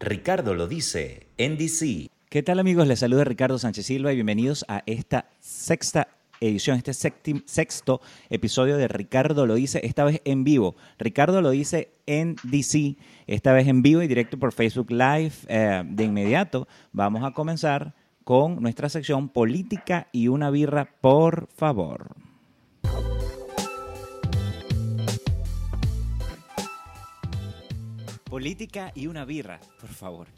Ricardo lo dice, NDC. ¿Qué tal amigos? Les saluda Ricardo Sánchez Silva y bienvenidos a esta sexta edición, este sexto episodio de Ricardo lo dice, esta vez en vivo. Ricardo lo dice en DC, esta vez en vivo y directo por Facebook Live. Eh, de inmediato vamos a comenzar con nuestra sección Política y una birra, por favor. Política y una birra, por favor.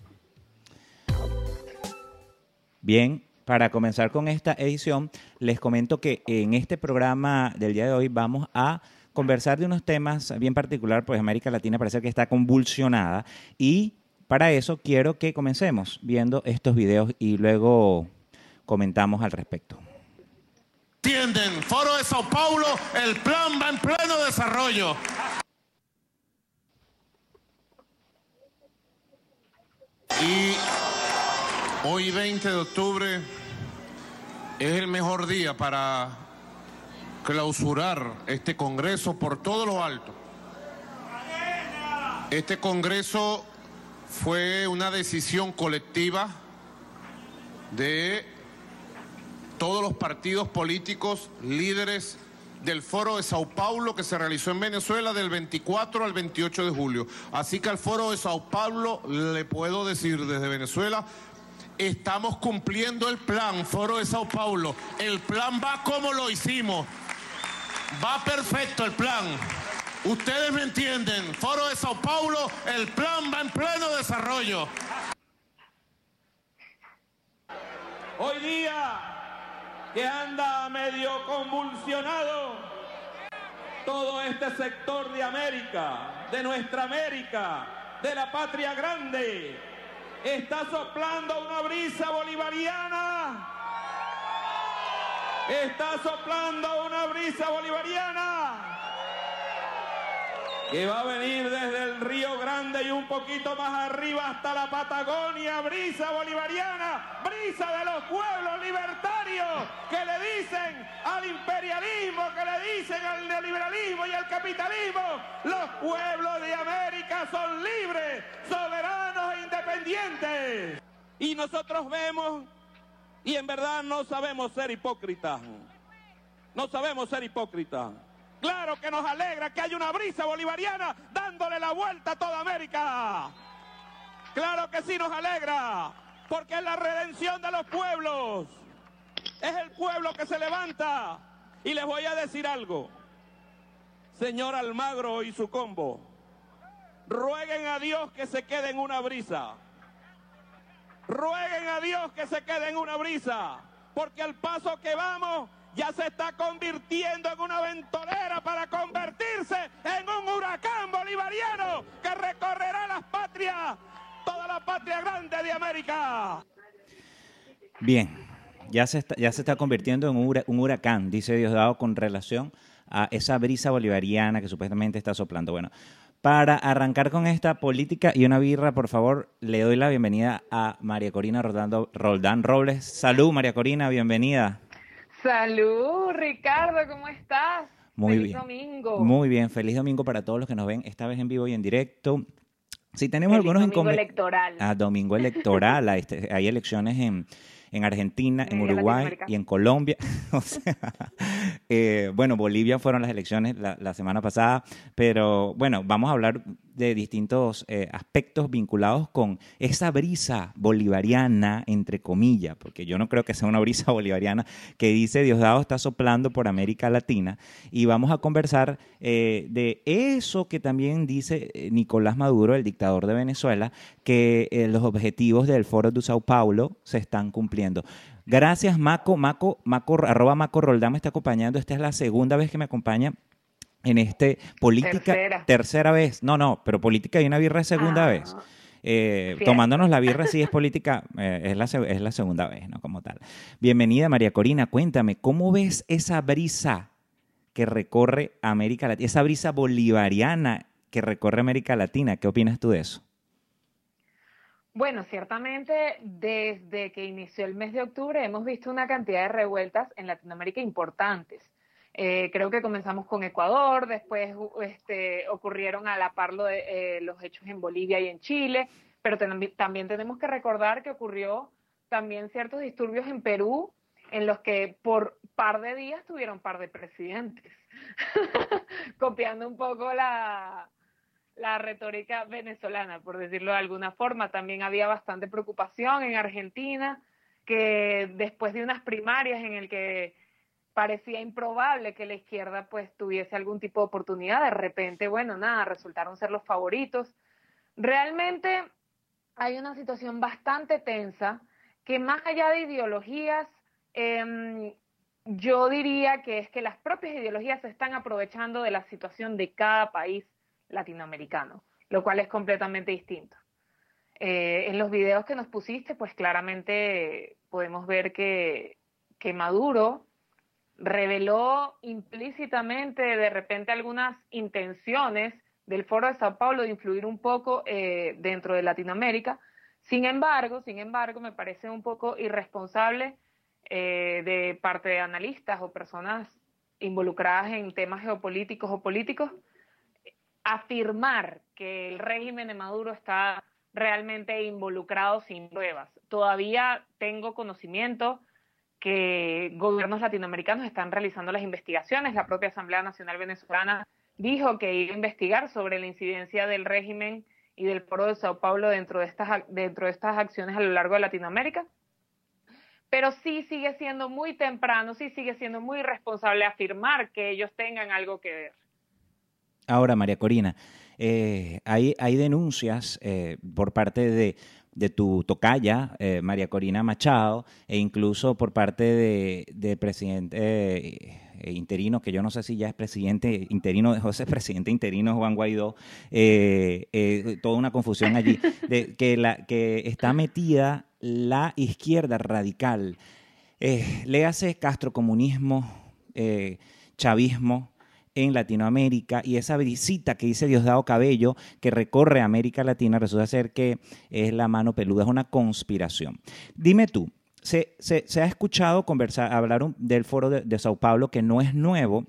Bien, para comenzar con esta edición, les comento que en este programa del día de hoy vamos a conversar de unos temas bien particular, pues América Latina parece que está convulsionada y para eso quiero que comencemos viendo estos videos y luego comentamos al respecto. Entienden, Foro de Sao Paulo, el plan va en pleno desarrollo. Y hoy 20 de octubre es el mejor día para clausurar este Congreso por todo lo alto. Este Congreso fue una decisión colectiva de todos los partidos políticos líderes del foro de Sao Paulo que se realizó en Venezuela del 24 al 28 de julio. Así que al foro de Sao Paulo le puedo decir desde Venezuela, estamos cumpliendo el plan, foro de Sao Paulo. El plan va como lo hicimos. Va perfecto el plan. Ustedes me entienden, foro de Sao Paulo, el plan va en pleno desarrollo. Hoy día que anda medio convulsionado todo este sector de América, de nuestra América, de la patria grande. Está soplando una brisa bolivariana. Está soplando una brisa bolivariana que va a venir desde el Río Grande y un poquito más arriba hasta la Patagonia, brisa bolivariana, brisa de los pueblos libertarios que le dicen al imperialismo, que le dicen al neoliberalismo y al capitalismo, los pueblos de América son libres, soberanos e independientes. Y nosotros vemos y en verdad no sabemos ser hipócritas. No sabemos ser hipócritas. Claro que nos alegra que haya una brisa bolivariana dándole la vuelta a toda América. Claro que sí nos alegra, porque es la redención de los pueblos. Es el pueblo que se levanta. Y les voy a decir algo. Señor Almagro y su combo, rueguen a Dios que se quede en una brisa. Rueguen a Dios que se quede en una brisa, porque al paso que vamos ya se está convirtiendo en una ventolera para convertirse en un huracán bolivariano que recorrerá las patrias, toda la patria grande de América. Bien, ya se está, ya se está convirtiendo en un huracán, dice Diosdado, con relación a esa brisa bolivariana que supuestamente está soplando. Bueno, para arrancar con esta política y una birra, por favor, le doy la bienvenida a María Corina Roldán Robles. Salud, María Corina, bienvenida. Salud, Ricardo, ¿cómo estás? Muy feliz bien. domingo. Muy bien, feliz domingo para todos los que nos ven esta vez en vivo y en directo. Si tenemos feliz algunos domingo electoral. Ah, domingo electoral. Este, hay elecciones en, en Argentina, en Uruguay y en Colombia. o sea, eh, bueno, Bolivia fueron las elecciones la, la, semana pasada, pero bueno, vamos a hablar de distintos eh, aspectos vinculados con esa brisa bolivariana, entre comillas, porque yo no creo que sea una brisa bolivariana que dice Diosdado está soplando por América Latina. Y vamos a conversar eh, de eso que también dice eh, Nicolás Maduro, el dictador de Venezuela, que los objetivos del Foro de Sao Paulo se están cumpliendo. Gracias, Maco. Maco, Maco, arroba Maco Roldán me está acompañando. Esta es la segunda vez que me acompaña en este política tercera, vez. No no pero política y una birra es segunda Ah, vez. Eh, tomándonos la birra sí es política eh, es la es la segunda vez no como tal. Bienvenida María Corina cuéntame cómo ves esa brisa que recorre América Latina esa brisa bolivariana que recorre América Latina qué opinas tú de eso Bueno, ciertamente desde que inició el mes de octubre hemos visto una cantidad de revueltas en Latinoamérica importantes. Eh, creo que comenzamos con Ecuador, después este, ocurrieron a la par de, eh, los hechos en Bolivia y en Chile, pero también tenemos que recordar que ocurrió también ciertos disturbios en Perú en los que por par de días tuvieron par de presidentes, copiando un poco la, la retórica venezolana, por decirlo de alguna forma. También había bastante preocupación en Argentina, que después de unas primarias en el que parecía improbable que la izquierda pues tuviese algún tipo de oportunidad, de repente, bueno, nada, resultaron ser los favoritos. Realmente hay una situación bastante tensa que más allá de ideologías, eh, yo diría que es que las propias ideologías se están aprovechando de la situación de cada país latinoamericano, lo cual es completamente distinto. Eh, en los videos que nos pusiste, pues claramente podemos ver que, que Maduro reveló implícitamente de repente algunas intenciones del Foro de Sao Paulo de influir un poco eh, dentro de Latinoamérica. Sin embargo, sin embargo, me parece un poco irresponsable eh, de parte de analistas o personas involucradas en temas geopolíticos o políticos afirmar que el régimen de Maduro está realmente involucrado sin pruebas. Todavía tengo conocimiento que gobiernos latinoamericanos están realizando las investigaciones. La propia Asamblea Nacional Venezolana dijo que iba a investigar sobre la incidencia del régimen y del foro de Sao Paulo dentro de estas, dentro de estas acciones a lo largo de Latinoamérica. Pero sí sigue siendo muy temprano, sí sigue siendo muy responsable afirmar que ellos tengan algo que ver. Ahora, María Corina, eh, hay, hay, denuncias eh, por parte de, tu tocaya, eh, María Corina Machado, e incluso por parte de presidente interino, que yo no sé si ya es presidente interino de José, presidente interino Juan Guaidó, toda una confusión allí, de que, la, que está metida la izquierda radical. le hace castrocomunismo, chavismo, en Latinoamérica y esa visita que dice Diosdado Cabello que recorre América Latina resulta ser que es la mano peluda, es una conspiración. Dime tú, se, ha escuchado conversar, hablar del foro de, Sao Paulo que no es nuevo,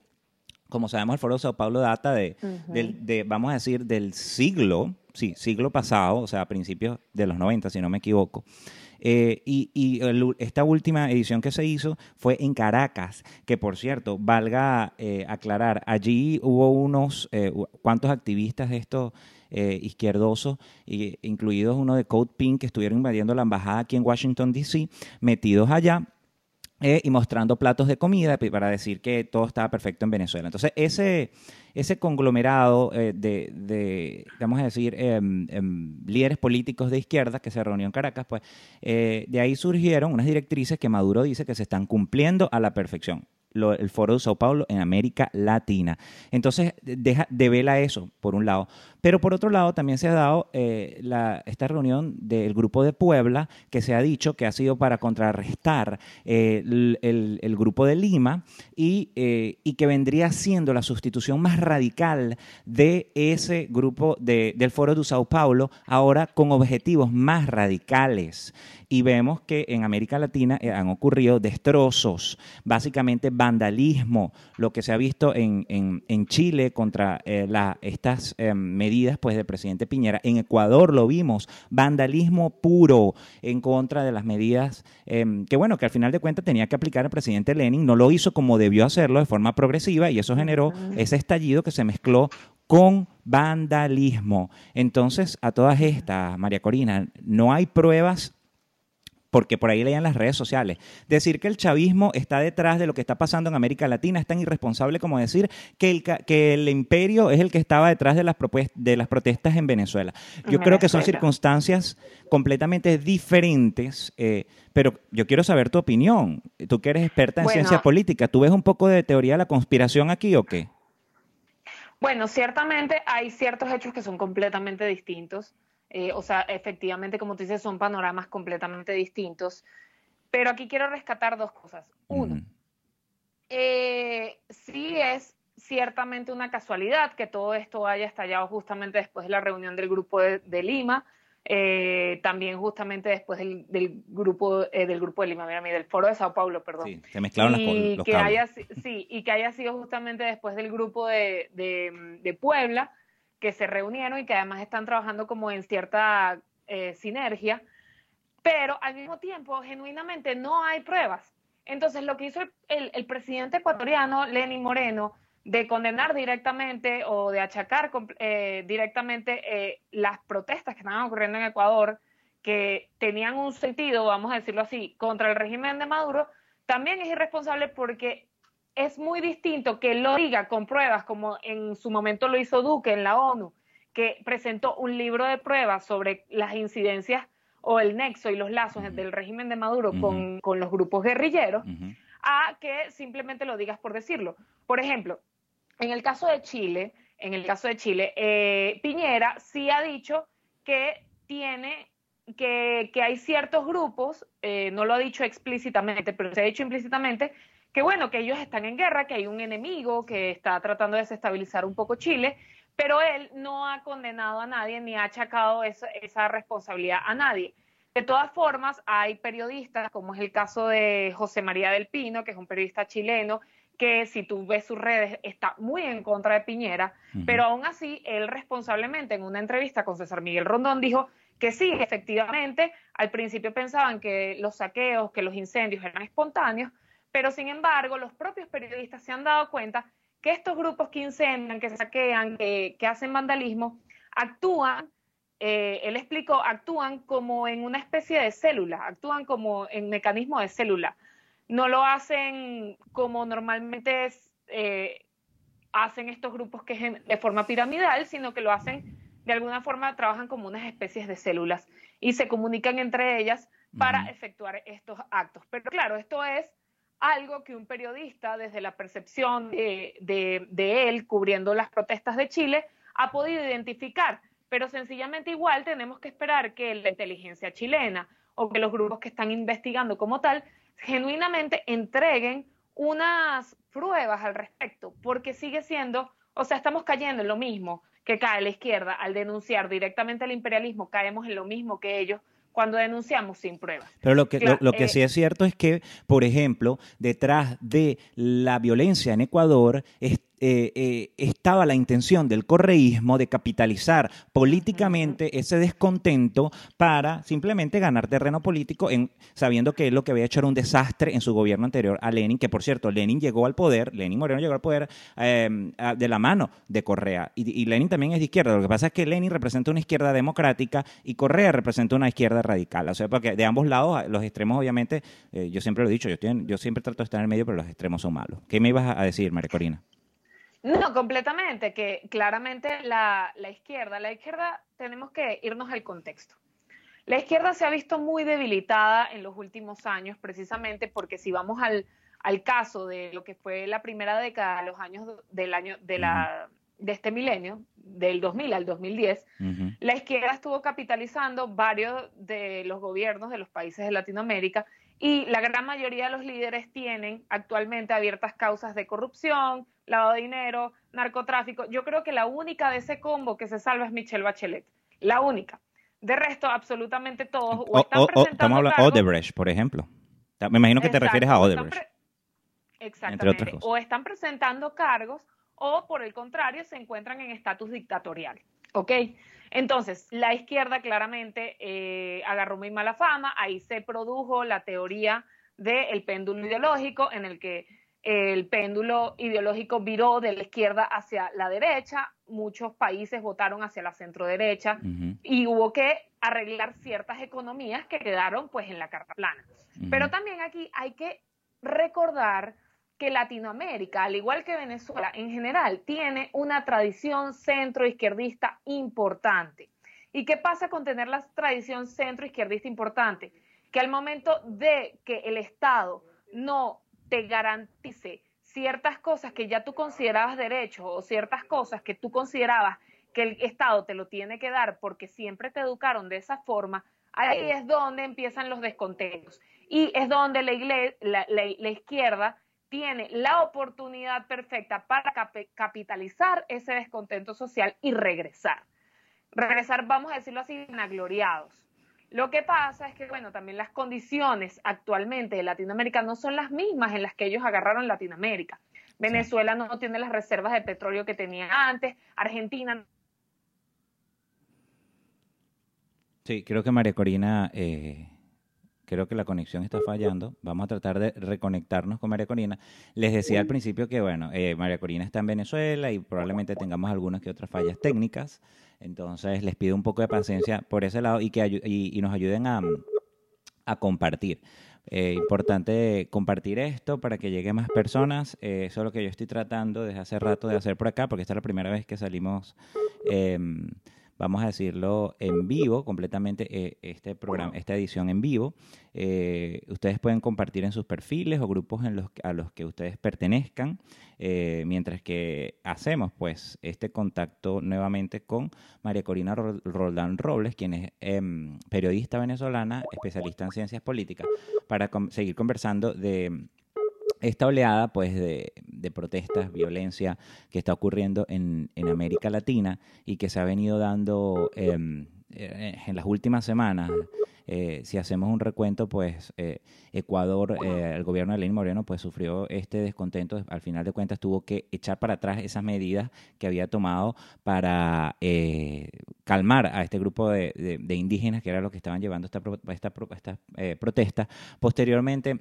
como sabemos, el Foro de Sao Paulo data de, de, vamos a decir, del siglo, sí, siglo pasado, o sea, a principios de los 90, si no me equivoco. Eh, y, esta última edición que se hizo fue en Caracas, que por cierto, valga eh, aclarar, allí hubo unos eh, cuantos activistas de estos izquierdosos, incluidos uno de Code Pink, que estuvieron invadiendo la embajada aquí en Washington, D.C., metidos allá eh, y mostrando platos de comida para decir que todo estaba perfecto en Venezuela. Entonces, ese, ese conglomerado eh, de, vamos a decir, em, em, líderes políticos de izquierda que se reunió en Caracas, pues eh, de ahí surgieron unas directrices que Maduro dice que se están cumpliendo a la perfección el Foro de Sao Paulo en América Latina. Entonces, deja, devela eso, por un lado. Pero por otro lado, también se ha dado eh, esta reunión del Grupo de Puebla, que se ha dicho que ha sido para contrarrestar eh, el, Grupo de Lima y, eh, y, que vendría siendo la sustitución más radical de ese grupo de, del Foro de Sao Paulo, ahora con objetivos más radicales. Y vemos que en América Latina han ocurrido destrozos, básicamente vandalismo, lo que se ha visto en, en, Chile contra estas eh, medidas pues, del presidente Piñera. En Ecuador lo vimos, vandalismo puro en contra de las medidas que, bueno, que al final de cuentas tenía que aplicar el presidente Lenin, no lo hizo como debió hacerlo de forma progresiva y eso generó ese estallido que se mezcló con vandalismo. Entonces, a todas estas, María Corina, no hay pruebas porque por ahí leían las redes sociales. Decir que el chavismo está detrás de lo que está pasando en América Latina es tan irresponsable como decir que el, que el imperio es el que estaba detrás de las, de las protestas en Venezuela. Yo creo que son circunstancias completamente diferentes, eh, pero yo quiero saber tu opinión. Tú que eres experta en ciencia política, ¿tú ves un poco de teoría de la conspiración aquí o qué? Bueno, ciertamente hay ciertos hechos que son completamente distintos. Eh, o sea, efectivamente, como tú dices, son panoramas completamente distintos. Pero aquí quiero rescatar dos cosas. Uno, eh, sí es ciertamente una casualidad que todo esto haya estallado justamente después de la reunión del grupo de, Lima, eh, también justamente después del, grupo del grupo de Lima, mira, del foro de Sao Paulo, perdón. Sí, se mezclaron y los que haya, Sí, y que haya sido justamente después del grupo de, de Puebla, que se reunieron y que además están trabajando como en cierta eh, sinergia, pero al mismo tiempo, genuinamente, no hay pruebas. Entonces, lo que hizo el, presidente ecuatoriano, Lenin Moreno, de condenar directamente o de achacar eh, directamente eh, las protestas que estaban ocurriendo en Ecuador, que tenían un sentido, vamos a decirlo así, contra el régimen de Maduro, también es irresponsable porque es muy distinto que lo diga con pruebas, como en su momento lo hizo Duque en la ONU, que presentó un libro de pruebas sobre las incidencias o el nexo y los lazos del régimen de Maduro con, los grupos guerrilleros, a que simplemente lo digas por decirlo. Por ejemplo, en el caso de Chile, en el caso de Chile, eh, Piñera sí ha dicho que tiene que, hay ciertos grupos, eh, no lo ha dicho explícitamente, pero se ha dicho implícitamente, que bueno, que ellos están en guerra, que hay un enemigo que está tratando de desestabilizar un poco Chile, pero él no ha condenado a nadie ni ha achacado esa, esa responsabilidad a nadie. De todas formas, hay periodistas, como es el caso de José María del Pino, que es un periodista chileno, que si tú ves sus redes está muy en contra de Piñera, pero aún así él responsablemente en una entrevista con César Miguel Rondón dijo que sí, efectivamente, al principio pensaban que los saqueos, que los incendios eran espontáneos, pero sin embargo los propios periodistas se han dado cuenta que estos grupos que incendian, que saquean, que, hacen vandalismo, actúan, eh, él explicó, actúan como en una especie de célula, actúan como en mecanismo de célula. No lo hacen como normalmente eh, hacen estos grupos que es de forma piramidal, sino que lo hacen de alguna forma trabajan como unas especies de células y se comunican entre ellas para efectuar estos actos. Pero claro, esto es algo que un periodista, desde la percepción de, él cubriendo las protestas de Chile, ha podido identificar. Pero sencillamente igual tenemos que esperar que la inteligencia chilena o que los grupos que están investigando como tal genuinamente entreguen unas pruebas al respecto, porque sigue siendo, o sea, estamos cayendo en lo mismo que cae la izquierda al denunciar directamente al imperialismo, caemos en lo mismo que ellos cuando denunciamos sin pruebas. Pero lo que, lo, que eh, sí es cierto es que, por ejemplo, detrás de la violencia en Ecuador eh, eh, estaba la intención del correísmo de capitalizar políticamente ese descontento para simplemente ganar terreno político, en, sabiendo que lo que había hecho era un desastre en su gobierno anterior a Lenin, que por cierto, Lenin llegó al poder, Lenin Moreno llegó al poder em, de la mano de Correa, y, Lenin también es de izquierda, lo que pasa es que Lenin representa una izquierda democrática y Correa representa una izquierda radical, o sea, porque de ambos lados, los extremos obviamente, eh, yo siempre lo he dicho, yo, yo siempre trato de estar en el medio, pero los extremos son malos. ¿Qué me ibas a decir, María Corina? No, completamente, que claramente la, izquierda, la izquierda tenemos que irnos al contexto. La izquierda se ha visto muy debilitada en los últimos años, precisamente porque si vamos al, caso de lo que fue la primera década, los años del año de la de este milenio, del 2000 al 2010, la izquierda estuvo capitalizando varios de los gobiernos de los países de Latinoamérica y la gran mayoría de los líderes tienen actualmente abiertas causas de corrupción, lavado de dinero, narcotráfico. Yo creo que la única de ese combo que se salva es Michelle Bachelet. La única. De resto, absolutamente todos o, están presentando Estamos hablando de Odebrecht, por ejemplo. Me imagino que te refieres a Odebrecht. Exactamente. O están presentando cargos o, por el contrario, se encuentran en estatus dictatorial. ¿Ok? Entonces, la izquierda claramente eh, agarró muy mala fama, ahí se produjo la teoría del péndulo ideológico, en el que el péndulo ideológico viró de la izquierda hacia la derecha, muchos países votaron hacia la centro derecha y hubo que arreglar ciertas economías que quedaron pues en la carta plana. Pero también aquí hay que recordar que Latinoamérica, al igual que Venezuela en general, tiene una tradición centro-izquierdista importante. ¿Y qué pasa con tener la tradición centro-izquierdista importante? Que al momento de que el Estado no te garantice ciertas cosas que ya tú considerabas derechos o ciertas cosas que tú considerabas que el Estado te lo tiene que dar porque siempre te educaron de esa forma, ahí es donde empiezan los descontentos. Y es donde la, iglesia, la izquierda tiene la oportunidad perfecta para capitalizar ese descontento social y regresar. Regresar, vamos a decirlo así, inagloriados. Lo que pasa es que, bueno, también las condiciones actualmente de Latinoamérica no son las mismas en las que ellos agarraron Latinoamérica. Venezuela no tiene las reservas de petróleo que tenía antes, Argentina Sí, creo que María Corina, eh, creo que la conexión está fallando. Vamos a tratar de reconectarnos con María Corina. Les decía al principio que, bueno, eh, María Corina está en Venezuela y probablemente tengamos algunas que otras fallas técnicas. Entonces, les pido un poco de paciencia por ese lado y que y, nos ayuden a, a compartir. Eh, importante compartir esto para que llegue más personas. Eh, eso es lo que yo estoy tratando desde hace rato de hacer por acá, porque esta es la primera vez que salimos eh, vamos a decirlo, en vivo, completamente eh, este programa, esta edición en vivo. Eh, ustedes pueden compartir en sus perfiles o grupos en los, a los que ustedes pertenezcan, eh, mientras que hacemos pues este contacto nuevamente con María Corina Roldán Robles, quien es em, periodista venezolana, especialista en ciencias políticas, para seguir conversando de esta oleada pues de, protestas, violencia que está ocurriendo en, América Latina y que se ha venido dando em, eh, en las últimas semanas. Eh, si hacemos un recuento, pues eh, Ecuador, el gobierno de Lenín Moreno, pues sufrió este descontento. Al final de cuentas tuvo que echar para atrás esas medidas que había tomado para calmar a este grupo de, indígenas que era lo que estaban llevando esta, esta, esta protesta. Posteriormente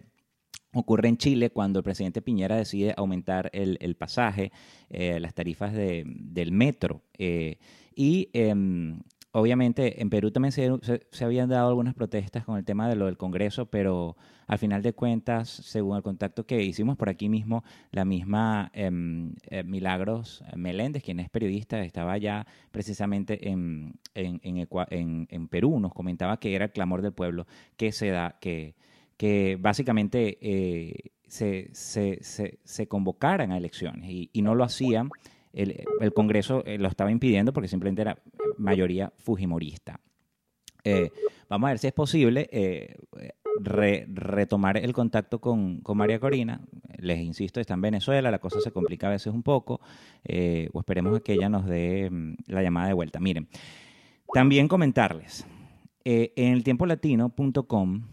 ocurre en Chile cuando el presidente Piñera decide aumentar el, pasaje, eh, las tarifas de, del metro. Eh, y em, obviamente en Perú también se, se, habían dado algunas protestas con el tema de lo del Congreso, pero al final de cuentas, según el contacto que hicimos por aquí mismo, la misma em, eh, Milagros Meléndez, quien es periodista, estaba ya precisamente en, en, en, en Perú, nos comentaba que era el clamor del pueblo que se da, que que básicamente eh, se, se, se, convocaran a elecciones y, no lo hacían. El, el, Congreso eh, lo estaba impidiendo porque simplemente era mayoría fujimorista. Eh, vamos a ver si es posible retomar el contacto con, con, María Corina. Les insisto, está en Venezuela, la cosa se complica a veces un poco, o esperemos que ella nos dé mm, la llamada de vuelta. Miren, también comentarles, en el tiempo latino.com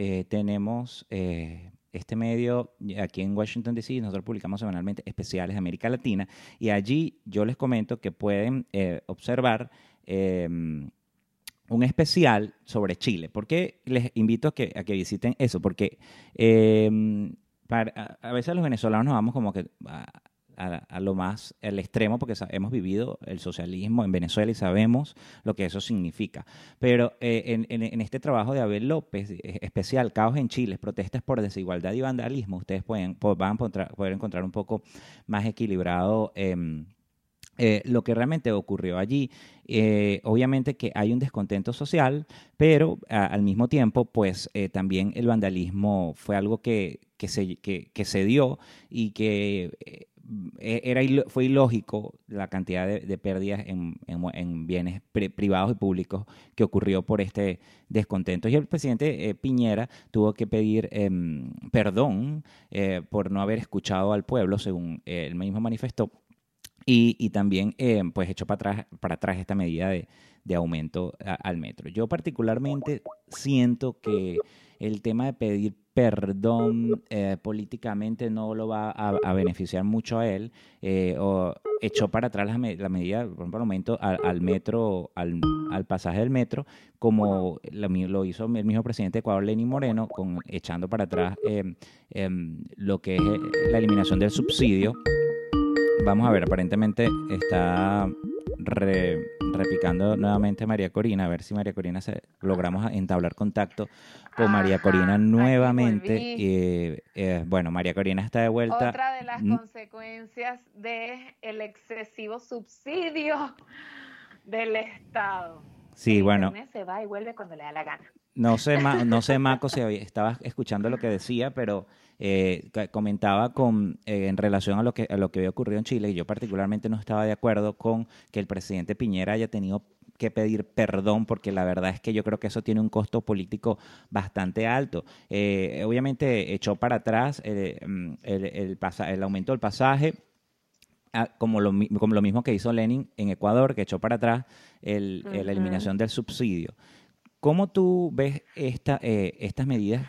eh, tenemos eh, este medio aquí en Washington, D.C., nosotros publicamos semanalmente especiales de América Latina y allí yo les comento que pueden eh, observar em, un especial sobre Chile. ¿Por qué les invito a que, visiten eso? Porque em, a, veces los venezolanos nos vamos como que lo más, al extremo, porque hemos vivido el socialismo en Venezuela y sabemos lo que eso significa. Pero eh, en, este trabajo de Abel López, eh, especial Caos en Chile, protestas por desigualdad y vandalismo, ustedes pueden, van a poder encontrar un poco más equilibrado. Em, eh, lo que realmente ocurrió allí. obviamente que hay un descontento social, pero al mismo tiempo, pues también el vandalismo fue algo que, que, se, que, que se dio y que e, era, fue ilógico la cantidad de, pérdidas en, en, bienes privados y públicos que ocurrió por este descontento. Y el presidente eh, Piñera tuvo que pedir em, perdón eh, por no haber escuchado al pueblo, según él mismo manifestó, y, también em, pues echó para atrás, para atrás esta medida de aumento al metro. Yo particularmente siento que el tema de pedir perdón eh, políticamente no lo va a, beneficiar mucho a él, eh, o echó para atrás la, medida, por el aumento al, metro, al, pasaje del metro, como lo, hizo el mismo presidente de Ecuador, Lenín Moreno, con, echando para atrás eh, em, lo que es la eliminación del subsidio. Vamos a ver, aparentemente está repicando nuevamente María Corina, a ver si María Corina se, logramos entablar contacto con María Corina nuevamente. y eh, bueno, María Corina está de vuelta. Otra de las consecuencias del el excesivo subsidio del Estado. Sí, bueno. Se va y vuelve cuando le da la gana. No sé, no sé Maco, si estaba escuchando lo que decía, pero eh, comentaba con, eh, en relación a lo, que, a lo que había ocurrido en Chile, y yo particularmente no estaba de acuerdo con que el presidente Piñera haya tenido que pedir perdón, porque la verdad es que yo creo que eso tiene un costo político bastante alto. Eh, obviamente echó para atrás mm, el, el, el, aumento del pasaje, ah, como lo, como lo mismo que hizo Lenin en Ecuador, que echó para atrás el, la eliminación del subsidio. ¿Cómo tú ves esta, estas medidas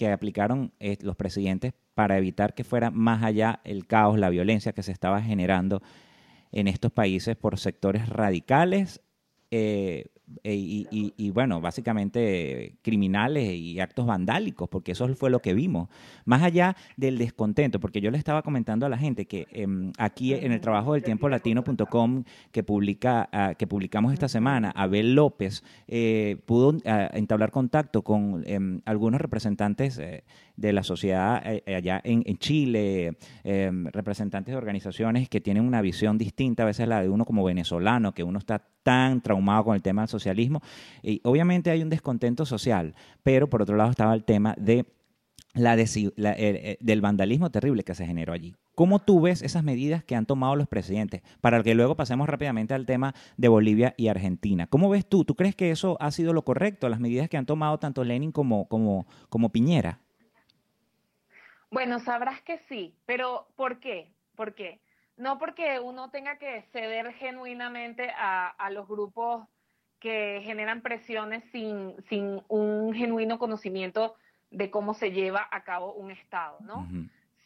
que aplicaron eh, los presidentes para evitar que fuera más allá el caos, la violencia que se estaba generando en estos países por sectores radicales eh, eh, y, bueno, básicamente criminales y actos vandálicos, porque eso fue lo que vimos. Más allá del descontento, porque yo le estaba comentando a la gente que em, aquí en el trabajo del tiempo latino.com que, publica, ah, que publicamos esta semana, Abel López eh, pudo ah, entablar contacto con em, algunos representantes eh, de la sociedad allá en, Chile, em, representantes de organizaciones que tienen una visión distinta, a veces la de uno como venezolano, que uno está tan traumado con el tema del socialismo. Y obviamente hay un descontento social, pero por otro lado estaba el tema de la, del vandalismo terrible que se generó allí. ¿Cómo tú ves esas medidas que han tomado los presidentes? Para que luego pasemos rápidamente al tema de Bolivia y Argentina. ¿Cómo ves tú? ¿Tú crees que eso ha sido lo correcto, las medidas que han tomado tanto Lenin como, como Piñera? Bueno, sabrás que sí, pero ¿por qué? ¿Por qué? no porque uno tenga que ceder genuinamente a, los grupos que generan presiones sin, sin, un genuino conocimiento de cómo se lleva a cabo un Estado, ¿no?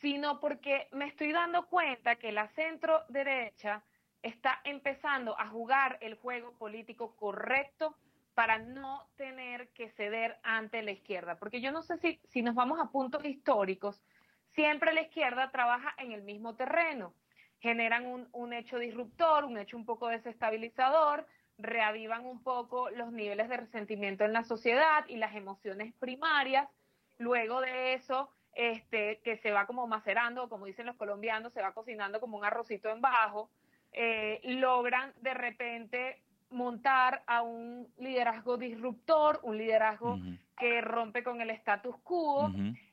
Sino porque me estoy dando cuenta que la centro derecha está empezando a jugar el juego político correcto para no tener que ceder ante la izquierda. Porque yo no sé si, si nos vamos a puntos históricos, siempre la izquierda trabaja en el mismo terreno. Generan un, un hecho disruptor, un hecho un poco desestabilizador, reavivan un poco los niveles de resentimiento en la sociedad y las emociones primarias. Luego de eso, este, que se va como macerando, como dicen los colombianos, se va cocinando como un arrocito en bajo, eh, logran de repente montar a un liderazgo disruptor, un liderazgo que rompe con el status quo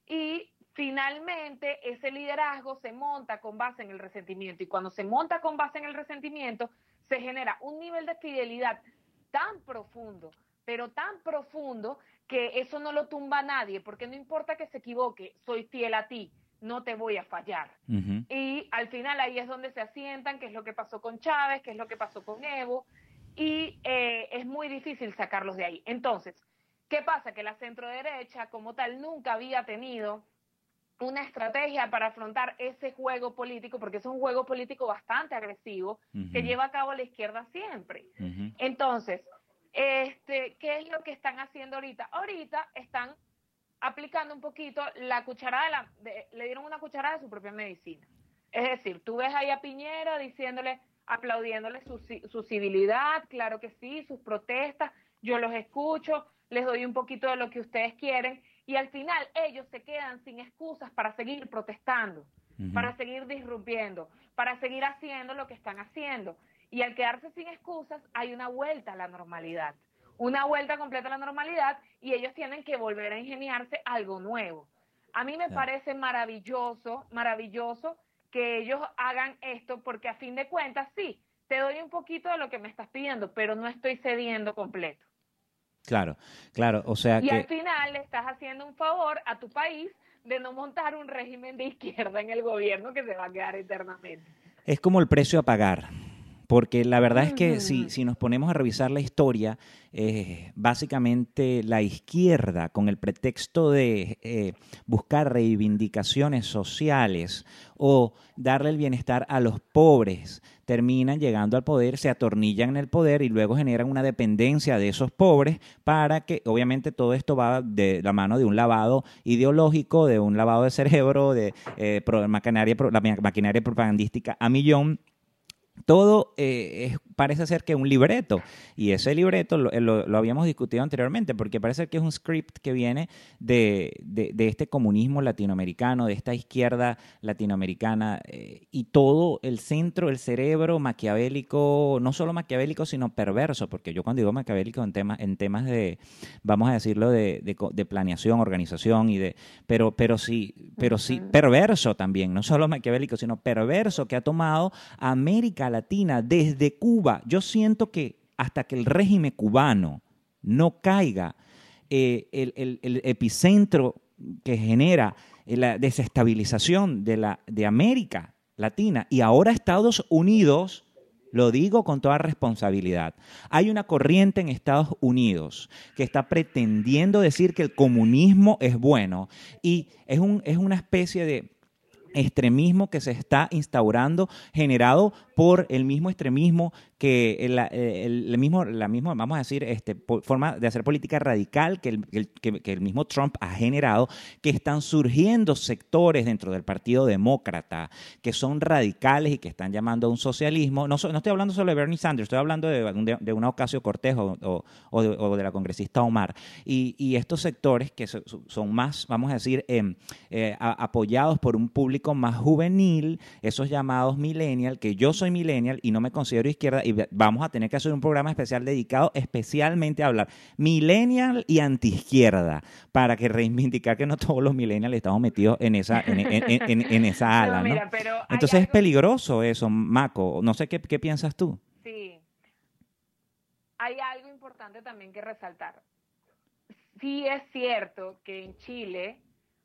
y finalmente ese liderazgo se monta con base en el resentimiento y cuando se monta con base en el resentimiento se genera un nivel de fidelidad tan profundo, pero tan profundo que eso no lo tumba nadie, porque no importa que se equivoque, soy fiel a ti, no te voy a fallar. Y al final ahí es donde se asientan, qué es lo que pasó con Chávez, qué es lo que pasó con Evo, y eh, es muy difícil sacarlos de ahí. Entonces, ¿qué pasa? Que la centro derecha como tal nunca había tenido una estrategia para afrontar ese juego político, porque es un juego político bastante agresivo que lleva a cabo la izquierda siempre. Entonces, este, ¿qué es lo que están haciendo ahorita? Ahorita están aplicando un poquito la cucharada, le dieron una cucharada de su propia medicina. Es decir, tú ves ahí a Piñera diciéndole, aplaudiéndole su, su civilidad, claro que sí, sus protestas, yo los escucho, les doy un poquito de lo que ustedes quieren, y al final ellos se quedan sin excusas para seguir protestando, para seguir disrumpiendo, para seguir haciendo lo que están haciendo. Y al quedarse sin excusas hay una vuelta a la normalidad, una vuelta completa a la normalidad y ellos tienen que volver a ingeniarse algo nuevo. A mí me parece maravilloso, maravilloso que ellos hagan esto porque a fin de cuentas sí, te doy un poquito de lo que me estás pidiendo, pero no estoy cediendo completo. Claro, claro, o sea y al final le estás haciendo un favor a tu país de no montar un régimen de izquierda en el gobierno que se va a quedar eternamente. Es como el precio a pagar. Porque la verdad es que si, si, nos ponemos a revisar la historia, eh, básicamente la izquierda, con el pretexto de eh, buscar reivindicaciones sociales o darle el bienestar a los pobres, terminan llegando al poder, se atornillan en el poder y luego generan una dependencia de esos pobres para que, obviamente, todo esto va de la mano de un lavado ideológico, de un lavado de cerebro, de eh, maquinaria, la maquinaria propagandística a millón todo eh, parece ser que un libreto. Y ese libreto lo, lo, habíamos discutido anteriormente, porque parece que es un script que viene de, de, este comunismo latinoamericano, de esta izquierda latinoamericana, eh, y todo el centro, el cerebro maquiavélico, no solo maquiavélico, sino perverso, porque yo cuando digo maquiavélico en, temas en temas de, vamos a decirlo, de, de, planeación, organización, y de, pero, pero sí, pero sí, perverso también, no solo maquiavélico, sino perverso, que ha tomado América Latina desde Cuba. Yo siento que hasta que el régimen cubano no caiga, eh, el, epicentro que genera eh, la desestabilización de, la, de América Latina y ahora Estados Unidos, lo digo con toda responsabilidad, hay una corriente en Estados Unidos que está pretendiendo decir que el comunismo es bueno y es, un, es una especie de extremismo que se está instaurando generado por el mismo extremismo que el, mismo, la misma, vamos a decir, este, forma de hacer política radical que el, que, el mismo Trump ha generado, que están surgiendo sectores dentro del Partido Demócrata que son radicales y que están llamando a un socialismo. No, no estoy hablando solo de Bernie Sanders, estoy hablando de, de, una Ocasio Cortés o, o, de, la congresista Omar. Y, y estos sectores que son más, vamos a decir, em, eh, apoyados por un público más juvenil, esos llamados millennial, que yo soy millennial y no me considero izquierda, vamos a tener que hacer un programa especial dedicado especialmente a hablar millennial y antiizquierda para que reivindicar que no todos los millennials estamos metidos en esa, en, esa ala. ¿no? Entonces es peligroso eso, Maco. No sé qué, qué piensas tú. Sí. Hay algo importante también que resaltar. Sí es cierto que en Chile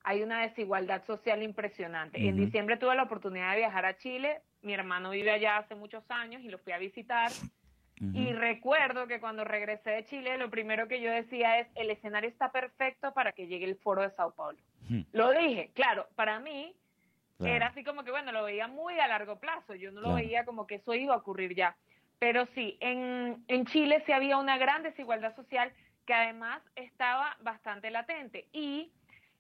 hay una desigualdad social impresionante. En diciembre tuve la oportunidad de viajar a Chile, mi hermano vive allá hace muchos años y lo fui a visitar. Y recuerdo que cuando regresé de Chile, lo primero que yo decía es, el escenario está perfecto para que llegue el foro de Sao Paulo. Lo dije, claro, para mí era así como que, bueno, lo veía muy a largo plazo, yo no lo veía como que eso iba a ocurrir ya. Pero sí, en, en Chile sí había una gran desigualdad social que además estaba bastante latente. Y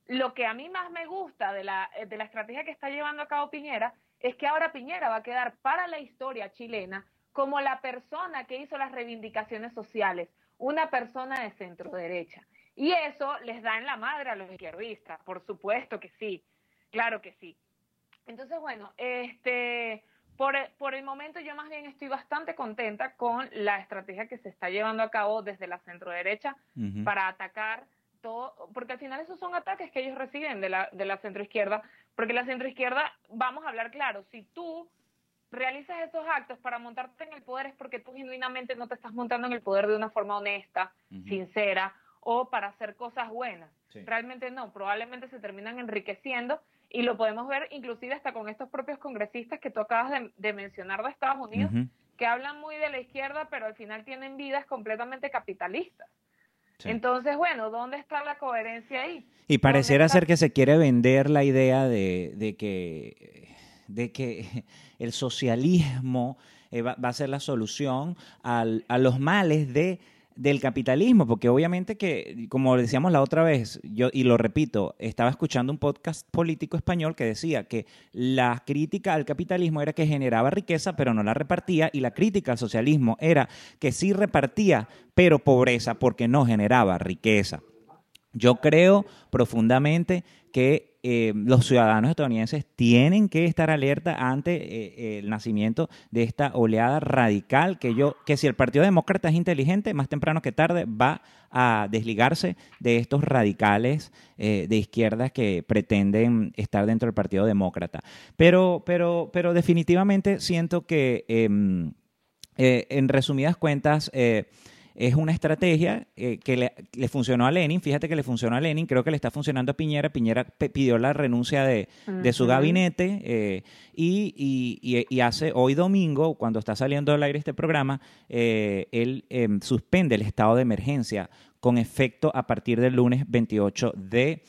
lo que a mí más me gusta de la, de la estrategia que está llevando a cabo Piñera es que ahora Piñera va a quedar para la historia chilena como la persona que hizo las reivindicaciones sociales, una persona de centro derecha. Y eso les da en la madre a los izquierdistas, por supuesto que sí, claro que sí. Entonces, bueno, este, por, por el momento yo más bien estoy bastante contenta con la estrategia que se está llevando a cabo desde la centro derecha para atacar porque al final esos son ataques que ellos reciben de la, de la centroizquierda, porque la centroizquierda, vamos a hablar claro, si tú realizas esos actos para montarte en el poder es porque tú genuinamente no te estás montando en el poder de una forma honesta, sincera o para hacer cosas buenas. Realmente no, probablemente se terminan enriqueciendo y lo podemos ver inclusive hasta con estos propios congresistas que tú acabas de, mencionar de Estados Unidos, que hablan muy de la izquierda, pero al final tienen vidas completamente capitalistas. Entonces, bueno, ¿dónde está la coherencia ahí? Y pareciera ser que se quiere vender la idea de, que, de que el socialismo eh, va, a ser la solución a los males de del capitalismo, porque obviamente que, como decíamos la otra vez, yo y lo repito, estaba escuchando un podcast político español que decía que la crítica al capitalismo era que generaba riqueza pero no la repartía y la crítica al socialismo era que sí repartía pero pobreza porque no generaba riqueza. Yo creo profundamente que eh, los ciudadanos estadounidenses tienen que estar alerta ante eh, el nacimiento de esta oleada radical que yo, que si el Partido Demócrata es inteligente, más temprano que tarde va a desligarse de estos radicales eh, de izquierdas que pretenden estar dentro del Partido Demócrata. Pero, pero, pero definitivamente siento que, em, en resumidas cuentas, es una estrategia eh, que le, funcionó a Lenin. Fíjate que le funcionó a Lenin, creo que le está funcionando a Piñera. Piñera pidió la renuncia de, su gabinete eh, y, hace hoy domingo, cuando está saliendo al aire este programa, eh, él em, suspende el estado de emergencia con efecto a partir del lunes 28 de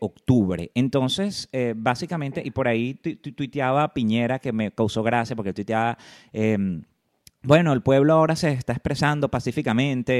octubre. Entonces, básicamente, y por ahí tuiteaba Piñera, que me causó gracia porque tuiteaba em, bueno, el pueblo ahora se está expresando pacíficamente,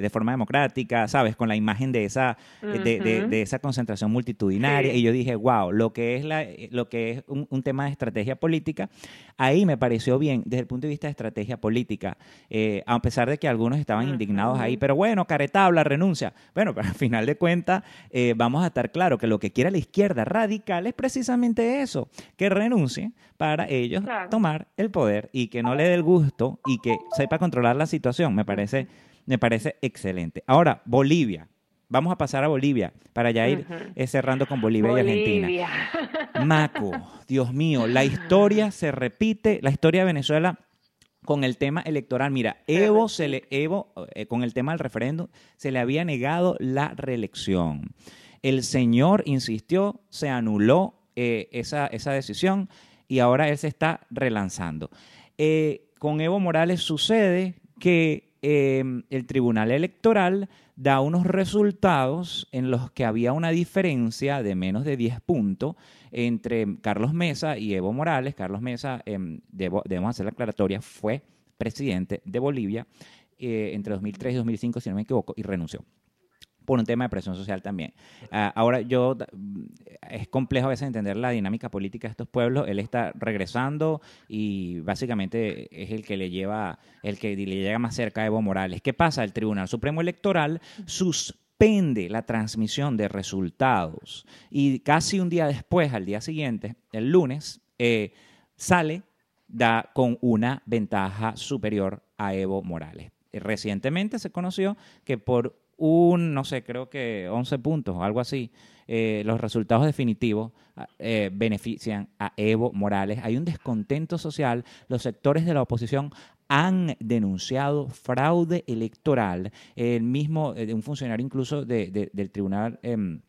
de, forma democrática, ¿sabes? Con la imagen de esa, de, esa concentración multitudinaria. Y yo dije, wow, lo que es, la, lo que es un, tema de estrategia política, ahí me pareció bien desde el punto de vista de estrategia política, eh, a pesar de que algunos estaban indignados ahí, pero bueno, caretabla, renuncia. Bueno, pero al final de cuentas, eh, vamos a estar claro que lo que quiere la izquierda radical es precisamente eso, que renuncie para ellos tomar el poder y que no le dé el gusto y que sepa controlar la situación. Me parece, me parece excelente. Ahora, Bolivia. Vamos a pasar a Bolivia para ya ir eh, cerrando con Bolivia, y Argentina. Maco, Dios mío, la historia se repite, la historia de Venezuela con el tema electoral. Mira, Evo se le Evo eh, con el tema del referéndum se le había negado la reelección. El señor insistió, se anuló eh, esa, esa decisión y ahora él se está relanzando. Eh, con Evo Morales sucede que em, el Tribunal Electoral da unos resultados en los que había una diferencia de menos de 10 puntos entre Carlos Mesa y Evo Morales. Carlos Mesa, em, debemos hacer la aclaratoria, fue presidente de Bolivia eh, entre 2003 y 2005, si no me equivoco, y renunció por un tema de presión social también. Ah, ahora yo, es complejo a veces entender la dinámica política de estos pueblos. Él está regresando y básicamente es el que le lleva, el que le llega más cerca a Evo Morales. ¿Qué pasa? El Tribunal Supremo Electoral suspende la transmisión de resultados y casi un día después, al día siguiente, el lunes, eh, sale da con una ventaja superior a Evo Morales. Recientemente se conoció que por un, no sé, creo que 11 puntos o algo así, eh, los resultados definitivos ah, eh, benefician a Evo Morales. Hay un descontento social. Los sectores de la oposición han denunciado fraude electoral. El mismo, eh, un funcionario incluso del tribunal... Em,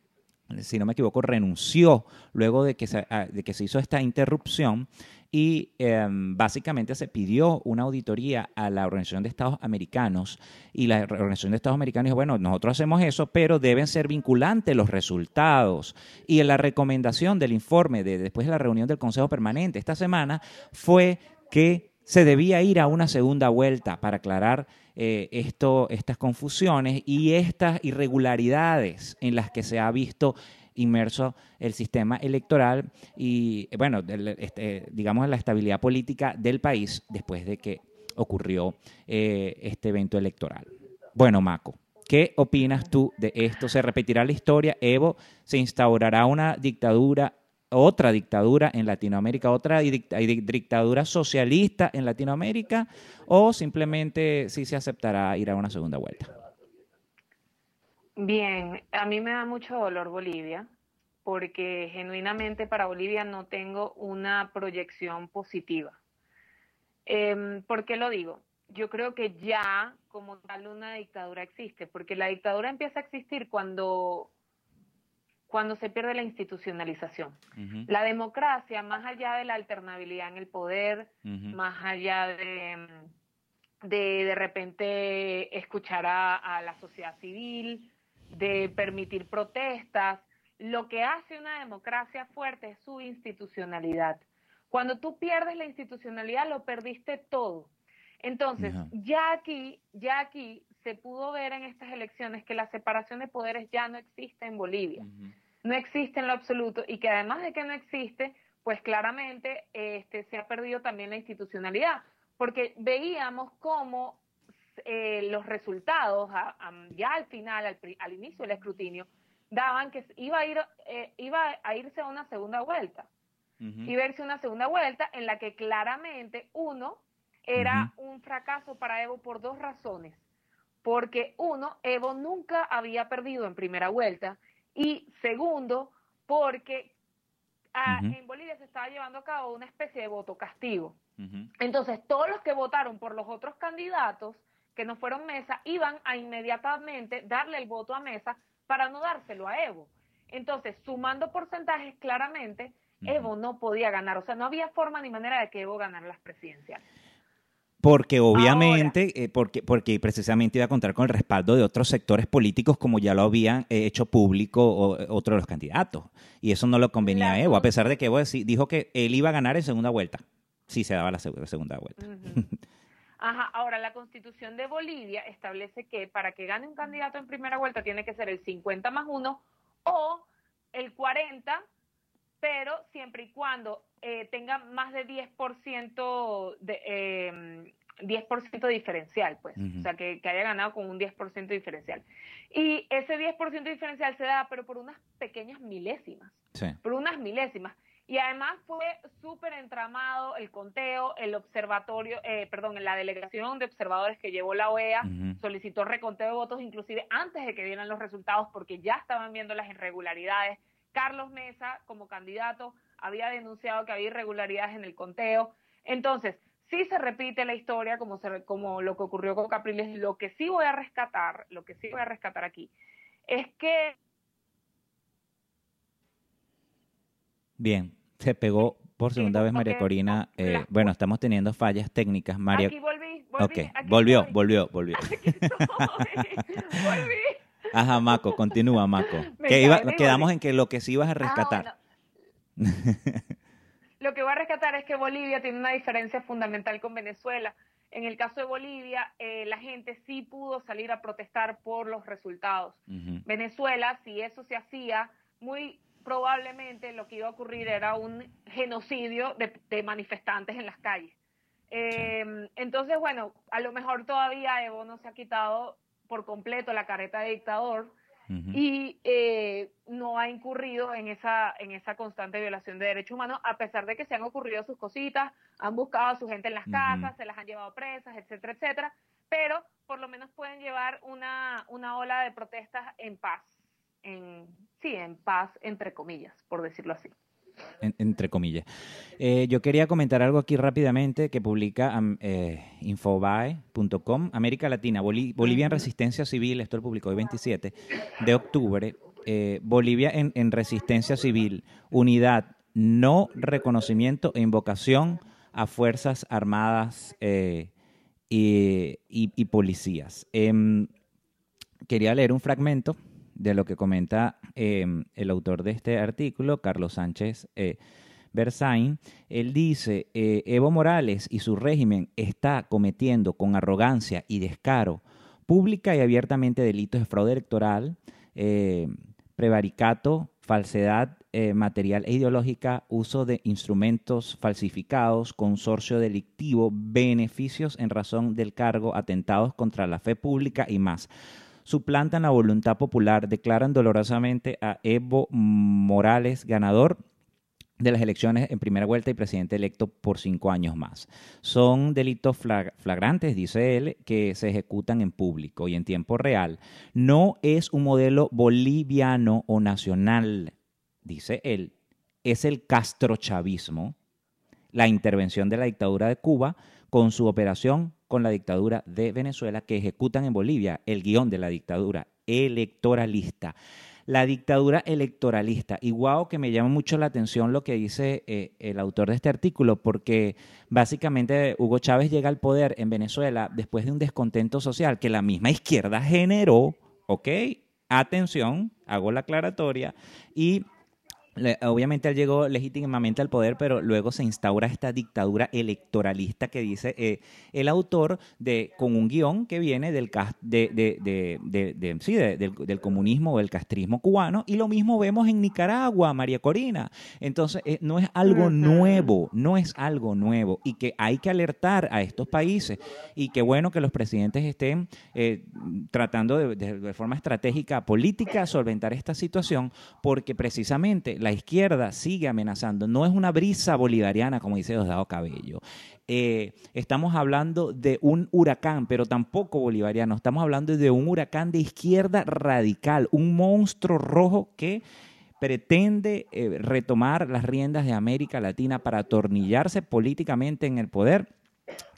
si no me equivoco, renunció luego de que ah, de que se hizo esta interrupción y em, básicamente se pidió una auditoría a la Organización de Estados Americanos y la Organización de Estados Americanos dijo, bueno, nosotros hacemos eso, pero deben ser vinculantes los resultados. Y en la recomendación del informe de después de la reunión del Consejo Permanente esta semana fue que se debía ir a una segunda vuelta para aclarar eh, esto, estas confusiones y estas irregularidades en las que se ha visto inmerso el sistema electoral y, bueno, este, digamos, la estabilidad política del país después de que ocurrió eh, este evento electoral. Bueno, Maco, ¿qué opinas tú de esto? ¿Se repetirá la historia? ¿Evo se instaurará una dictadura otra dictadura en Latinoamérica, otra dictadura socialista en Latinoamérica, o simplemente sí se aceptará ir a una segunda vuelta? Bien, a mí me da mucho dolor Bolivia, porque genuinamente para Bolivia no tengo una proyección positiva. Eh, ¿Por qué lo digo? Yo creo que ya como tal una dictadura existe, porque la dictadura empieza a existir cuando cuando se pierde la institucionalización. La democracia, más allá de la alternabilidad en el poder, más allá de, de de repente escuchar a, la sociedad civil, de permitir protestas, lo que hace una democracia fuerte es su institucionalidad. Cuando tú pierdes la institucionalidad, lo perdiste todo. Entonces, ya aquí, ya aquí se pudo ver en estas elecciones que la separación de poderes ya no existe en Bolivia. No existe en lo absoluto y que además de que no existe, pues claramente este, se ha perdido también la institucionalidad, porque veíamos cómo eh, los resultados ya al final, al, inicio del escrutinio, daban que iba a ir eh, iba a irse a una segunda vuelta. Y verse una segunda vuelta en la que claramente uno era un fracaso para Evo por dos razones. Porque uno, Evo nunca había perdido en primera vuelta. Y segundo, porque ah, en Bolivia se estaba llevando a cabo una especie de voto castigo. Entonces, todos los que votaron por los otros candidatos que no fueron Mesa iban a inmediatamente darle el voto a Mesa para no dárselo a Evo. Entonces, sumando porcentajes, claramente, Evo no podía ganar. O sea, no había forma ni manera de que Evo ganara las presidenciales. Porque obviamente, eh, porque, porque precisamente iba a contar con el respaldo de otros sectores políticos como ya lo habían eh, hecho público o, otros de los candidatos. Y eso no lo convenía a Evo, a pesar de que Evo dijo que él iba a ganar en segunda vuelta, si se daba la segunda vuelta. Ajá, ahora la constitución de Bolivia establece que para que gane un candidato en primera vuelta tiene que ser el 50 más 1 o el 40 pero siempre y cuando eh, tenga más de 10% de, eh, 10% diferencial, pues, o sea, que, haya ganado con un 10% diferencial. Y ese 10% diferencial se da, pero por unas pequeñas milésimas, por unas milésimas. Y además fue súper entramado el conteo, el observatorio, eh, perdón, la delegación de observadores que llevó la OEA solicitó reconteo de votos inclusive antes de que dieran los resultados porque ya estaban viendo las irregularidades, Carlos Mesa, como candidato, había denunciado que había irregularidades en el conteo. Entonces, sí se repite la historia como, como lo que ocurrió con Capriles. Lo que sí voy a rescatar, lo que sí voy a rescatar aquí, es que... Bien, se pegó por segunda vez María Corina. Eh, bueno, estamos teniendo fallas técnicas. María... Aquí volví, ok, volvió, volvió, volvió, Volví. Ajá, Maco, continúa, Maco. Que iba, quedamos en que lo que sí ibas a ah, rescatar. lo que voy a rescatar es que Bolivia tiene una diferencia fundamental con Venezuela. En el caso de Bolivia, eh, la gente sí pudo salir a protestar por los resultados. Venezuela, si eso se hacía, muy probablemente lo que iba a ocurrir era un genocidio de, manifestantes en las calles. Em, entonces, bueno, a lo mejor todavía Evo no se ha quitado por completo la careta de dictador y eh, no ha incurrido en esa, en esa constante violación de derechos humanos, a pesar de que se han ocurrido sus cositas, han buscado a su gente en las casas, se las han llevado presas, etcétera, etcétera, pero por lo menos pueden llevar una, una ola de protestas en paz, en, sí, en paz, entre comillas, por decirlo así entre comillas. Eh, yo quería comentar algo aquí rápidamente que publica eh, infobae.com, América Latina, Bolivia en resistencia civil, esto lo publicó el 27 de octubre. Eh, Bolivia en, resistencia civil, unidad, no reconocimiento e invocación a Fuerzas Armadas y, policías. Em, quería leer un fragmento de lo que comenta em, el autor de este artículo, Carlos Sánchez eh, Berzain. Él dice, eh, Evo Morales y su régimen está cometiendo con arrogancia y descaro pública y abiertamente delitos de fraude electoral, eh, prevaricato, falsedad eh, material e ideológica, uso de instrumentos falsificados, consorcio delictivo, beneficios en razón del cargo, atentados contra la fe pública y más suplantan la voluntad popular, declaran dolorosamente a Evo Morales ganador de las elecciones en primera vuelta y presidente electo por cinco años más. Son delitos flagrantes, dice él, que se ejecutan en público y en tiempo real. No es un modelo boliviano o nacional, dice él, es el castrochavismo, la intervención de la dictadura de Cuba con su operación con la dictadura de Venezuela que ejecutan en Bolivia el guion de la dictadura electoralista. La dictadura electoralista. Y que me llama mucho la atención lo que dice eh, el autor de este artículo, porque básicamente Hugo Chávez llega al poder en Venezuela después de un descontento social que la misma izquierda generó, ¿ok? Atención, hago la aclaratoria, y obviamente él llegó legítimamente al poder, pero luego se instaura esta dictadura electoralista que dice eh, el autor de con un guion que viene del de, de, de, sí, del, comunismo o del castrismo cubano y lo mismo vemos en Nicaragua, María Corina. Entonces eh, no es algo nuevo, no es algo nuevo y que hay que alertar a estos países y qué bueno que los presidentes estén eh, tratando de, forma estratégica política solventar esta situación porque precisamente la izquierda sigue amenazando. No es una brisa bolivariana, como dice Diosdado Cabello. Eh, estamos hablando de un huracán, pero tampoco bolivariano. Estamos hablando de un huracán de izquierda radical, un monstruo rojo que pretende eh, retomar las riendas de América Latina para atornillarse políticamente en el poder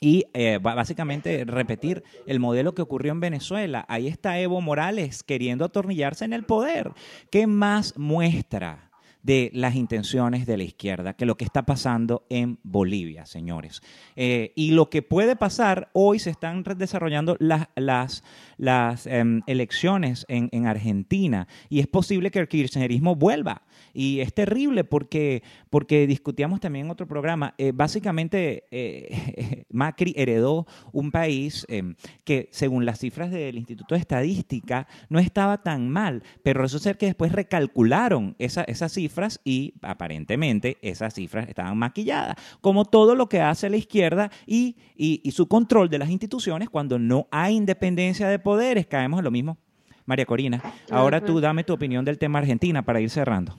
y eh, básicamente repetir el modelo que ocurrió en Venezuela. Ahí está Evo Morales queriendo atornillarse en el poder. ¿Qué más muestra? De las intenciones de la izquierda, que lo que está pasando en Bolivia, señores. Eh, y lo que puede pasar, hoy se están desarrollando las, las, las em, elecciones en, en, Argentina y es posible que el kirchnerismo vuelva. Y es terrible porque, porque discutíamos también en otro programa, eh, básicamente eh, Macri heredó un país em, que según las cifras del Instituto de Estadística no estaba tan mal, pero resulta ser que después recalcularon esa, esas cifras y aparentemente esas cifras estaban maquilladas, como todo lo que hace la izquierda y, y, y su control de las instituciones cuando no hay independencia de poderes, caemos en lo mismo. María Corina, ahora tú dame tu opinión del tema Argentina para ir cerrando.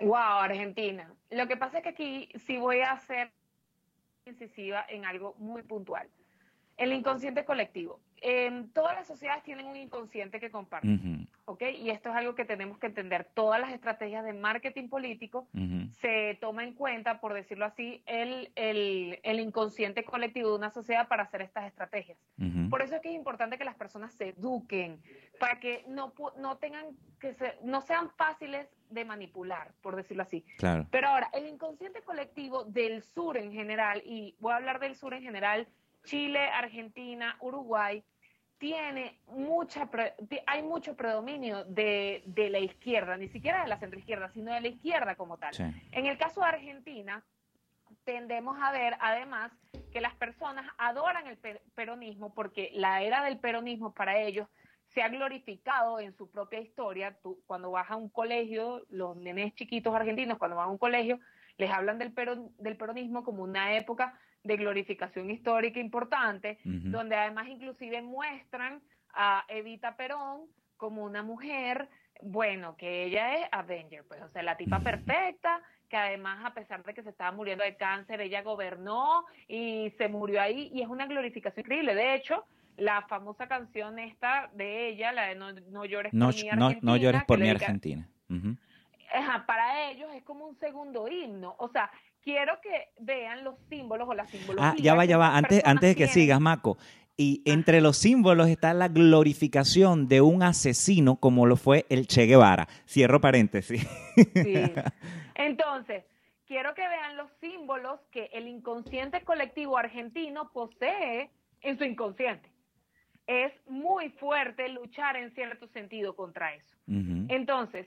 Wow, Argentina. Lo que pasa es que aquí sí voy a ser incisiva en algo muy puntual. El inconsciente colectivo. Todas las sociedades tienen un inconsciente que comparten, ¿ok? Y esto es algo que tenemos que entender. Todas las estrategias de marketing político se toma en cuenta, por decirlo así, el, el, inconsciente colectivo de una sociedad para hacer estas estrategias. Por eso es que es importante que las personas se eduquen, para que no, no tengan que no sean fáciles de manipular, por decirlo así. Claro. Pero ahora, el inconsciente colectivo del sur en general, y voy a hablar del sur en general, Chile, Argentina, Uruguay, tiene mucha hay mucho predominio de, de, la izquierda, ni siquiera de la centroizquierda, sino de la izquierda como tal. En el caso de Argentina, tendemos a ver además que las personas adoran el peronismo porque la era del peronismo para ellos se ha glorificado en su propia historia. Tú, cuando vas a un colegio, los nenes chiquitos argentinos, cuando van a un colegio, les hablan del, del peronismo como una época de glorificación histórica importante, donde además inclusive muestran a Evita Perón como una mujer, bueno, que ella es Avenger, pues, o sea, la tipa perfecta, que además a pesar de que se estaba muriendo de cáncer, ella gobernó y se murió ahí, y es una glorificación increíble. De hecho, la famosa canción esta de ella, la de No, llores por mi Argentina. No, llores por mi Argentina. para ellos es como un segundo himno. O sea, quiero que vean los símbolos o las simbologías. Ah, ya va, ya va. Antes, antes de que sigas, Maco. Y entre los símbolos está la glorificación de un asesino como lo fue el Che Guevara. Cierro paréntesis. Sí. Entonces, quiero que vean los símbolos que el inconsciente colectivo argentino posee en su inconsciente. Es muy fuerte luchar en cierto sentido contra eso. Entonces,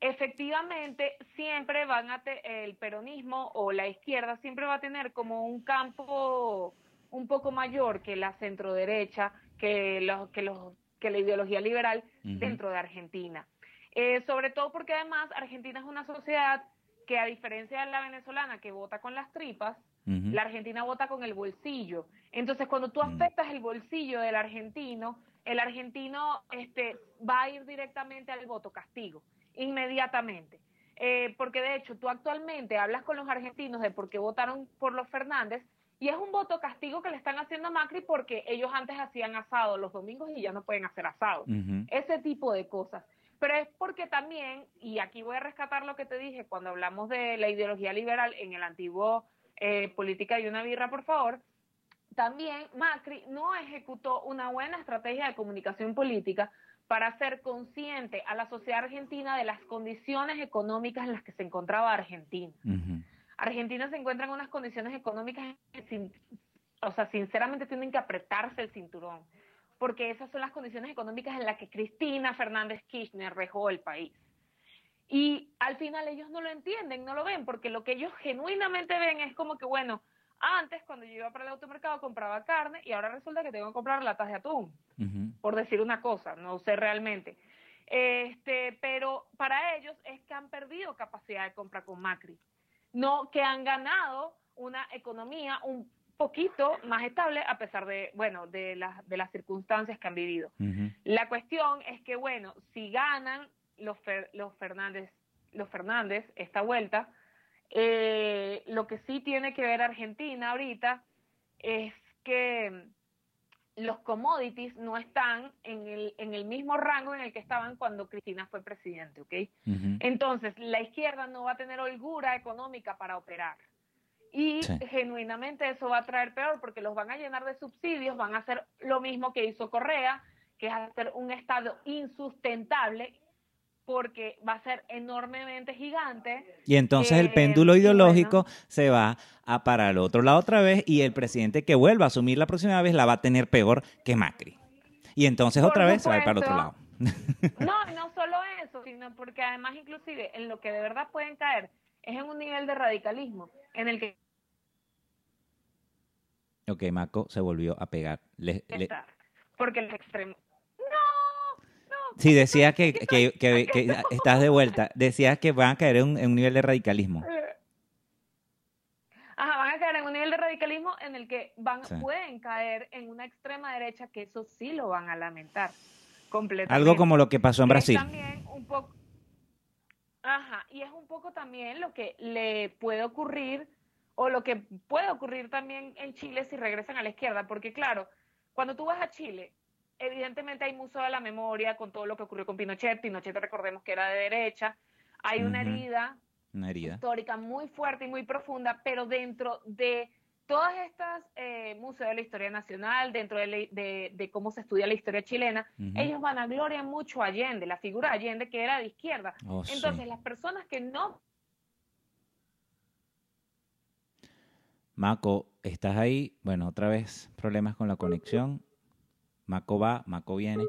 efectivamente siempre van a el peronismo o la izquierda siempre va a tener como un campo un poco mayor que la centro derecha, que los que los que la ideología liberal dentro de Argentina. Eh, sobre todo porque además Argentina es una sociedad que a diferencia de la venezolana que vota con las tripas, la Argentina vota con el bolsillo. Entonces, cuando tú afectas el bolsillo del argentino, el argentino este, va a ir directamente al voto castigo inmediatamente. Eh, porque de hecho tú actualmente hablas con los argentinos de por qué votaron por los Fernández y es un voto castigo que le están haciendo a Macri porque ellos antes hacían asado los domingos y ya no pueden hacer asado. Ese tipo de cosas. Pero es porque también, y aquí voy a rescatar lo que te dije cuando hablamos de la ideología liberal en el antiguo eh, Política de una birra, por favor, también Macri no ejecutó una buena estrategia de comunicación política para hacer consciente a la sociedad argentina de las condiciones económicas en las que se encontraba Argentina. Argentina se encuentra en unas condiciones económicas que, o sea, sinceramente tienen que apretarse el cinturón, porque esas son las condiciones económicas en las que Cristina Fernández Kirchner rejó el país. Y al final ellos no lo entienden, no lo ven, porque lo que ellos genuinamente ven es como que, bueno, antes, cuando yo iba para el automercado, compraba carne y ahora resulta que tengo que comprar latas de atún, por decir una cosa, no sé realmente. Este, pero para ellos es que han perdido capacidad de compra con Macri, no que han ganado una economía un poquito más estable a pesar de, bueno, de, las de las circunstancias que han vivido. La cuestión es que, bueno, si ganan los, los Fernández, los Fernández esta vuelta, eh, lo que sí tiene que ver Argentina ahorita es que los commodities no están en el, en el mismo rango en el que estaban cuando Cristina fue presidente, ¿ok? Entonces, la izquierda no va a tener holgura económica para operar. Y genuinamente eso va a traer peor porque los van a llenar de subsidios, van a hacer lo mismo que hizo Correa, que es hacer un Estado insustentable porque va a ser enormemente gigante. Y entonces el péndulo ideológico se va a para el otro lado otra vez y el presidente que vuelva a asumir la próxima vez la va a tener peor que Macri. Y entonces otra vez se va a ir para el otro lado. No, no solo eso, sino porque además inclusive en lo que de verdad pueden caer es en un nivel de radicalismo en el que... Ok, Maco se volvió a pegar. Porque el extremo Sí, decía que, que, que, estás de vuelta. Decías que van a caer en un, nivel de radicalismo. Ajá, van a caer en un nivel de radicalismo en el que van, pueden caer en una extrema derecha que eso sí lo van a lamentar completamente. Algo como lo que pasó en Brasil. también un poco, ajá, y es un poco también lo que le puede ocurrir o lo que puede ocurrir también en Chile si regresan a la izquierda, porque claro, cuando tú vas a Chile, evidentemente hay museo de la memoria con todo lo que ocurrió con Pinochet. Pinochet recordemos que era de derecha. Hay una, herida histórica muy fuerte y muy profunda, pero dentro de todas estas eh, museos de la historia nacional, dentro de, cómo se estudia la historia chilena, ellos van a gloria mucho a Allende, la figura de Allende que era de izquierda. Oh, Entonces, las personas que no Maco, ¿estás ahí? Bueno, otra vez problemas con la conexión. Maco va, Maco viene.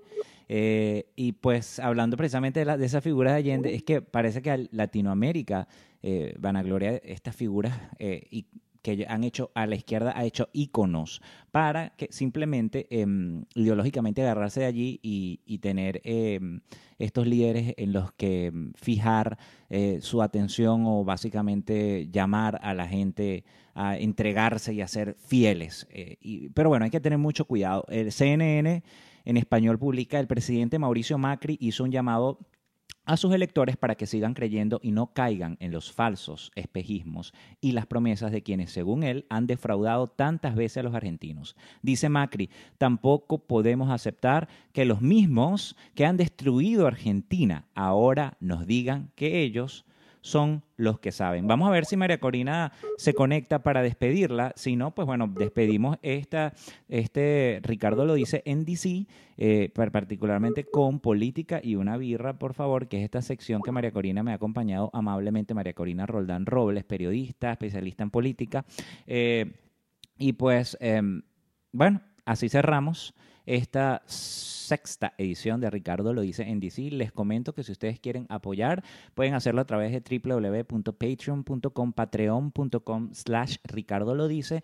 Eh, y pues hablando precisamente de, esa figura de Allende, es que parece que Latinoamérica eh, van a gloria estas figuras eh, y que han hecho a la izquierda ha hecho íconos para que simplemente em, ideológicamente agarrarse de allí y, tener em, estos líderes en los que em, fijar eh, su atención o básicamente llamar a la gente a entregarse y a ser fieles. Eh, pero bueno, hay que tener mucho cuidado. El CNN en español publica, el presidente Mauricio Macri hizo un llamado a sus electores para que sigan creyendo y no caigan en los falsos espejismos y las promesas de quienes, según él, han defraudado tantas veces a los argentinos. Dice Macri, tampoco podemos aceptar que los mismos que han destruido Argentina ahora nos digan que ellos son los que saben. Vamos a ver si María Corina se conecta para despedirla. Si no, pues bueno, despedimos esta, este, Ricardo lo dice en DC, eh, particularmente con política y una birra, por favor, que es esta sección que María Corina me ha acompañado amablemente, María Corina Roldán Robles, periodista, especialista en política. Eh, y pues, em, bueno, así cerramos esta sexta edición de Ricardo lo dice en DC. Les comento que si ustedes quieren apoyar, pueden hacerlo a través de www.patreon.com, patreon.com slash Ricardo lo dice.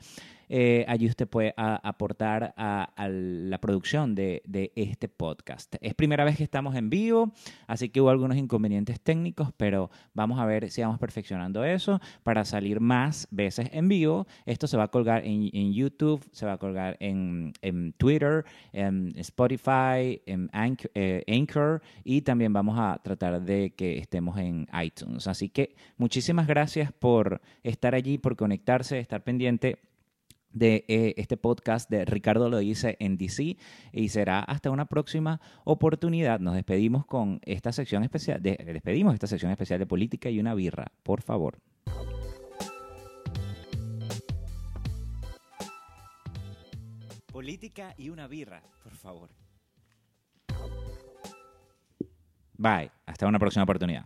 Eh, allí usted puede aportar a, la producción de, este podcast. Es primera vez que estamos en vivo, así que hubo algunos inconvenientes técnicos, pero vamos a ver si vamos perfeccionando eso para salir más veces en vivo. Esto se va a colgar en, YouTube, se va a colgar en, Twitter, en Spotify, en eh, Anchor y también vamos a tratar de que estemos en iTunes. Así que muchísimas gracias por estar allí, por conectarse, estar pendiente de eh, este podcast de Ricardo lo dice en DC y será hasta una próxima oportunidad. Nos despedimos con esta sección especial, de, despedimos esta sección especial de política y una birra, por favor. Política y una birra, por favor. Bye, hasta una próxima oportunidad.